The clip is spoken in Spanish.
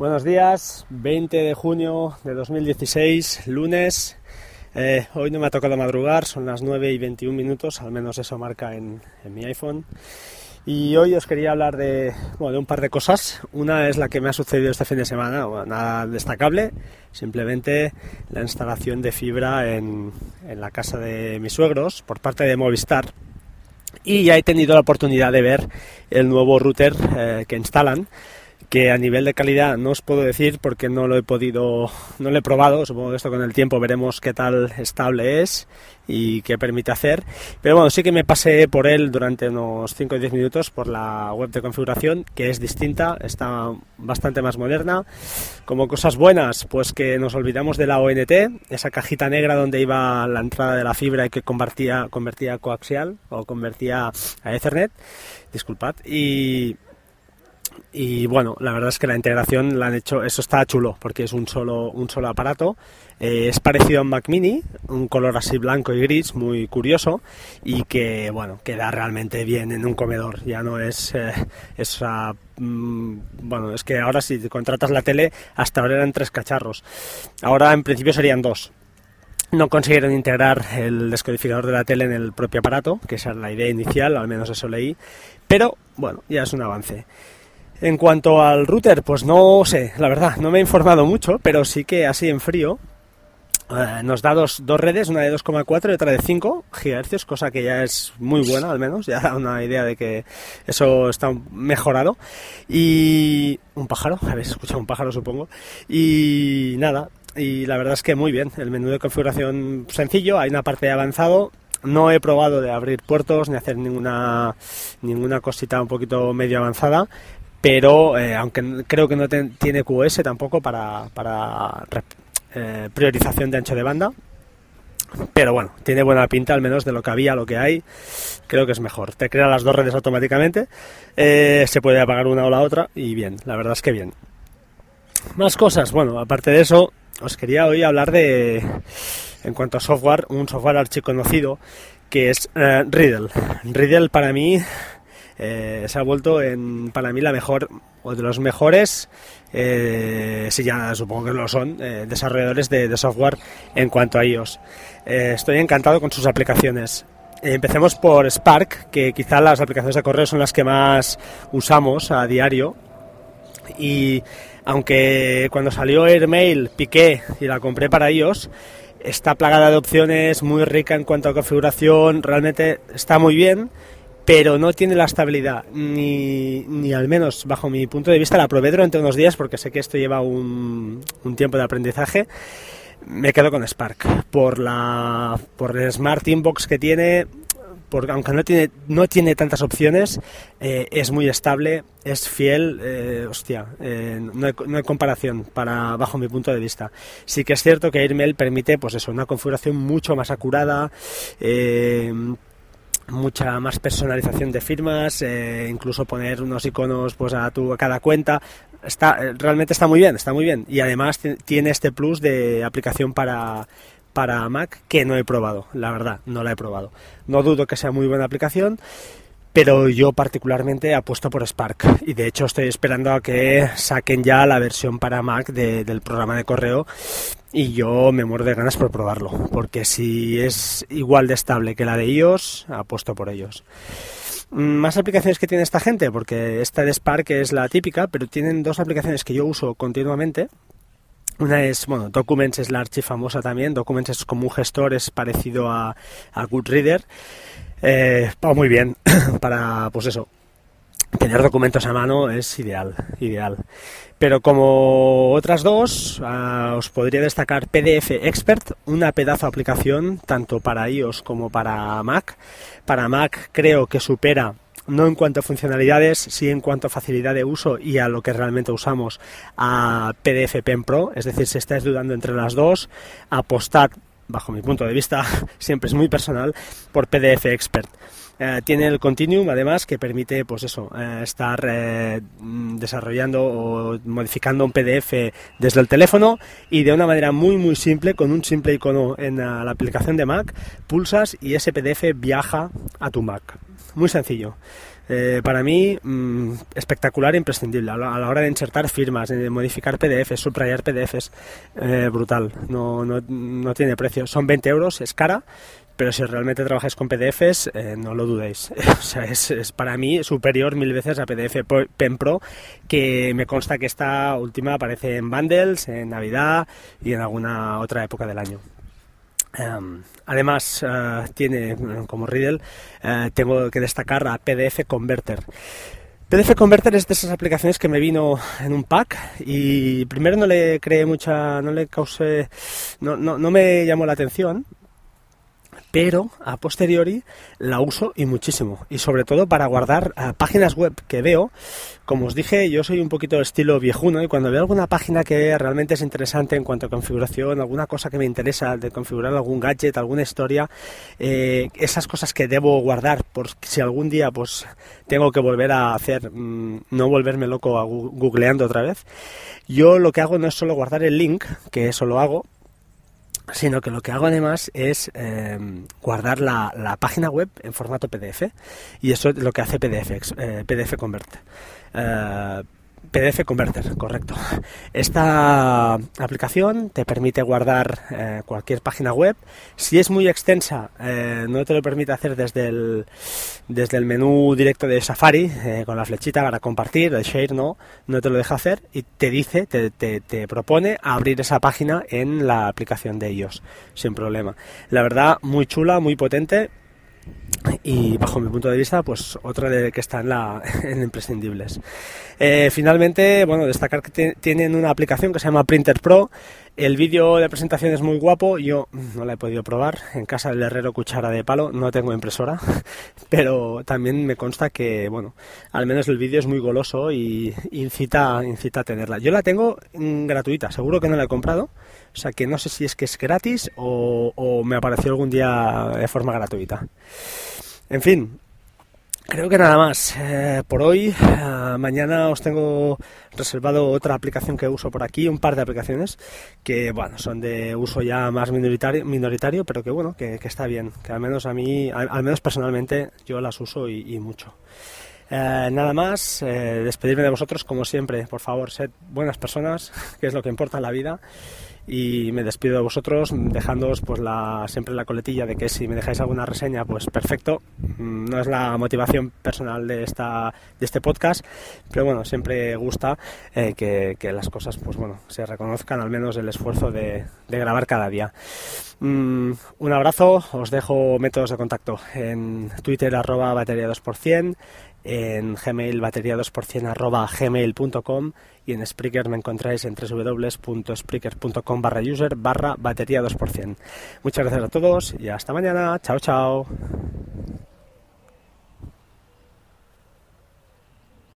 Buenos días, 20 de junio de 2016, lunes. Eh, hoy no me ha tocado madrugar, son las 9 y 21 minutos, al menos eso marca en, mi iPhone. Y hoy os quería hablar de, bueno, de un par de cosas. Una es la que me ha sucedido este fin de semana, bueno, nada destacable, simplemente la instalación de fibra en, en la casa de mis suegros por parte de Movistar. Y ya he tenido la oportunidad de ver el nuevo router eh, que instalan que a nivel de calidad no os puedo decir porque no lo he podido, no lo he probado, supongo que esto con el tiempo veremos qué tal estable es y qué permite hacer, pero bueno, sí que me pasé por él durante unos 5 o 10 minutos por la web de configuración, que es distinta, está bastante más moderna, como cosas buenas, pues que nos olvidamos de la ONT, esa cajita negra donde iba la entrada de la fibra y que convertía, convertía a coaxial o convertía a Ethernet, disculpad, y y bueno, la verdad es que la integración la han hecho, eso está chulo, porque es un solo, un solo aparato. Eh, es parecido a un Mac Mini, un color así blanco y gris, muy curioso, y que bueno, queda realmente bien en un comedor. Ya no es eh, esa mm, bueno, es que ahora si contratas la tele, hasta ahora eran tres cacharros. Ahora en principio serían dos. No consiguieron integrar el descodificador de la tele en el propio aparato, que esa era la idea inicial, al menos eso leí. Pero bueno, ya es un avance. En cuanto al router, pues no sé, la verdad, no me he informado mucho, pero sí que así en frío eh, nos da dos, dos, redes, una de 2,4 y otra de 5 GHz, cosa que ya es muy buena al menos, ya da una idea de que eso está mejorado. Y un pájaro, habéis escuchado un pájaro supongo. Y nada, y la verdad es que muy bien, el menú de configuración sencillo, hay una parte de avanzado, no he probado de abrir puertos ni hacer ninguna ninguna cosita un poquito medio avanzada, pero eh, aunque creo que no tiene QoS tampoco para, para eh, priorización de ancho de banda. Pero bueno, tiene buena pinta al menos de lo que había, lo que hay. Creo que es mejor. Te crea las dos redes automáticamente. Eh, se puede apagar una o la otra y bien, la verdad es que bien. Más cosas. Bueno, aparte de eso, os quería hoy hablar de, en cuanto a software, un software archiconocido que es Riddle. Riddle para mí eh, se ha vuelto en, para mí la mejor o de los mejores, eh, si ya supongo que lo son, eh, desarrolladores de, software en cuanto a iOS. estoy encantado con sus aplicaciones. empecemos por Spark, que quizá las aplicaciones de correo son las que más usamos a diario. Y aunque cuando salió AirMail piqué y la compré para iOS, está plagada de opciones, muy rica en cuanto a configuración, realmente está muy bien pero no tiene la estabilidad, ni, ni, al menos bajo mi punto de vista, la probé durante unos días porque sé que esto lleva un, un tiempo de aprendizaje. Me quedo con Spark por la por el Smart Inbox que tiene, porque aunque no tiene no tiene tantas opciones, eh, es muy estable, es fiel, eh, hostia, eh, no, hay, no, hay, comparación para bajo mi punto de vista. Sí que es cierto que AirMail permite, pues eso, una configuración mucho más acurada. Mucha más personalización de firmas, eh, incluso poner unos iconos pues a tu a cada cuenta. Está eh, realmente está muy bien, está muy bien y además tiene este plus de aplicación para para Mac que no he probado, la verdad, no la he probado. No dudo que sea muy buena aplicación pero yo particularmente apuesto por Spark y de hecho estoy esperando a que saquen ya la versión para Mac del programa de correo y yo me muero de ganas por probarlo porque si es igual de estable que la de iOS apuesto por ellos más aplicaciones que tiene esta gente porque esta de Spark es la típica pero tienen dos aplicaciones que yo uso continuamente una es, bueno, Documents es la archifamosa también. Documents es como un gestor, es parecido a, a Goodreader. Eh, va muy bien para, pues eso, tener documentos a mano es ideal, ideal. Pero como otras dos, uh, os podría destacar PDF Expert, una pedazo de aplicación tanto para iOS como para Mac. Para Mac creo que supera no en cuanto a funcionalidades, sí en cuanto a facilidad de uso y a lo que realmente usamos a PDF Pen Pro, es decir, si estáis dudando entre las dos, apostad bajo mi punto de vista, siempre es muy personal, por PDF Expert. Eh, tiene el Continuum, además, que permite, pues eso, eh, estar eh, desarrollando o modificando un PDF desde el teléfono y de una manera muy, muy simple, con un simple icono en la, la aplicación de Mac, pulsas y ese PDF viaja a tu Mac. Muy sencillo. Eh, para mí, mm, espectacular e imprescindible. A la, hora de insertar firmas, de modificar PDFs, subrayar PDFs, eh, brutal. No, no, no tiene precio. Son 20 euros, es cara, pero si realmente trabajáis con PDFs, eh, no lo dudéis. o sea, es, es, para mí superior mil veces a PDF Pen Pro, que me consta que esta última aparece en bundles, en Navidad y en alguna otra época del año. Um, además, uh, tiene como Riddle, uh, tengo que destacar a PDF Converter. PDF Converter es de esas aplicaciones que me vino en un pack y primero no le creé mucha, no le causé, no, no, no me llamó la atención, pero a posteriori la uso y muchísimo. Y sobre todo para guardar uh, páginas web que veo. Como os dije, yo soy un poquito de estilo viejuno y cuando veo alguna página que realmente es interesante en cuanto a configuración, alguna cosa que me interesa de configurar algún gadget, alguna historia, eh, esas cosas que debo guardar por si algún día pues tengo que volver a hacer, mmm, no volverme loco a googleando otra vez. Yo lo que hago no es solo guardar el link, que eso lo hago, sino que lo que hago además es eh, guardar la, la, página web en formato PDF y eso es lo que hace PDF, eh, PDF Convert. Eh, PDF Converter, correcto. Esta aplicación te permite guardar eh, cualquier página web. Si es muy extensa, eh, no te lo permite hacer desde el, desde el menú directo de Safari, eh, con la flechita para compartir, el share no, no te lo deja hacer y te dice, te, te, propone abrir esa página en la aplicación de ellos, sin problema. La verdad, muy chula, muy potente y bajo mi punto de vista, pues otra de que está en, la, en imprescindibles. Eh, finalmente, bueno, destacar que tienen una aplicación que se llama Printer Pro. El vídeo de presentación es muy guapo, yo no la he podido probar. En casa del herrero cuchara de palo, no tengo impresora, pero también me consta que, bueno, al menos el vídeo es muy goloso y incita, incita a tenerla. Yo la tengo mm, gratuita, seguro que no la he comprado, o sea que no sé si es que es gratis o, o me apareció algún día de forma gratuita. En fin, creo que nada más eh, por hoy. Uh, mañana os tengo reservado otra aplicación que uso por aquí, un par de aplicaciones que, bueno, son de uso ya más minoritario, minoritario pero que, bueno, que, que está bien, que al menos a mí, al, al menos personalmente, yo las uso y, y mucho. Eh, nada más, eh, despedirme de vosotros como siempre, por favor, sed buenas personas, que es lo que importa en la vida y me despido de vosotros dejándoos pues la, siempre la coletilla de que si me dejáis alguna reseña pues perfecto. Mm, no es la motivación personal de esta de este podcast pero bueno siempre gusta eh, que, que, las cosas pues bueno se reconozcan al menos el esfuerzo de, de grabar cada día. Mm, un abrazo os dejo métodos de contacto en twitter arroba batería 2% en gmail batería 2% arroba gmail.com y en Spreaker me encontráis en www.spreaker.com barra user barra batería 2%. Muchas gracias a todos y hasta mañana. Chao, chao.